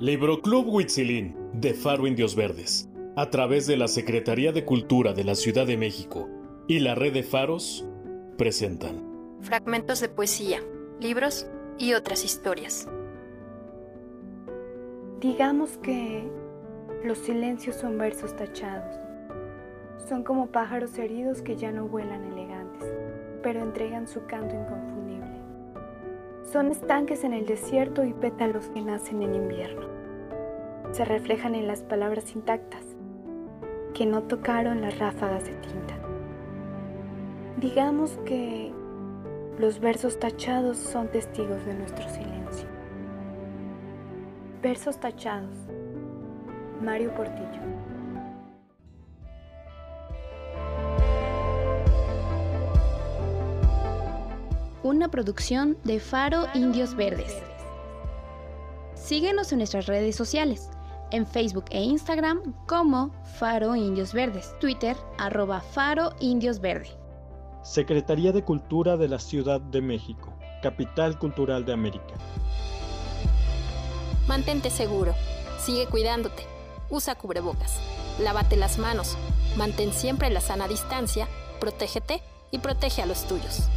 Libroclub Huitzilín de Faro Indios Verdes, a través de la Secretaría de Cultura de la Ciudad de México y la Red de Faros, presentan fragmentos de poesía, libros y otras historias. Digamos que los silencios son versos tachados. Son como pájaros heridos que ya no vuelan elegantes, pero entregan su canto inconfundible. Son estanques en el desierto y pétalos que nacen en invierno. Se reflejan en las palabras intactas, que no tocaron las ráfagas de tinta. Digamos que los versos tachados son testigos de nuestro silencio. Versos tachados. Mario Portillo. Una producción de Faro Indios Verdes. Síguenos en nuestras redes sociales, en Facebook e Instagram como Faro Indios Verdes, Twitter arroba Faro Indios Verde. Secretaría de Cultura de la Ciudad de México, Capital Cultural de América. Mantente seguro, sigue cuidándote, usa cubrebocas, lávate las manos, mantén siempre la sana distancia, protégete y protege a los tuyos.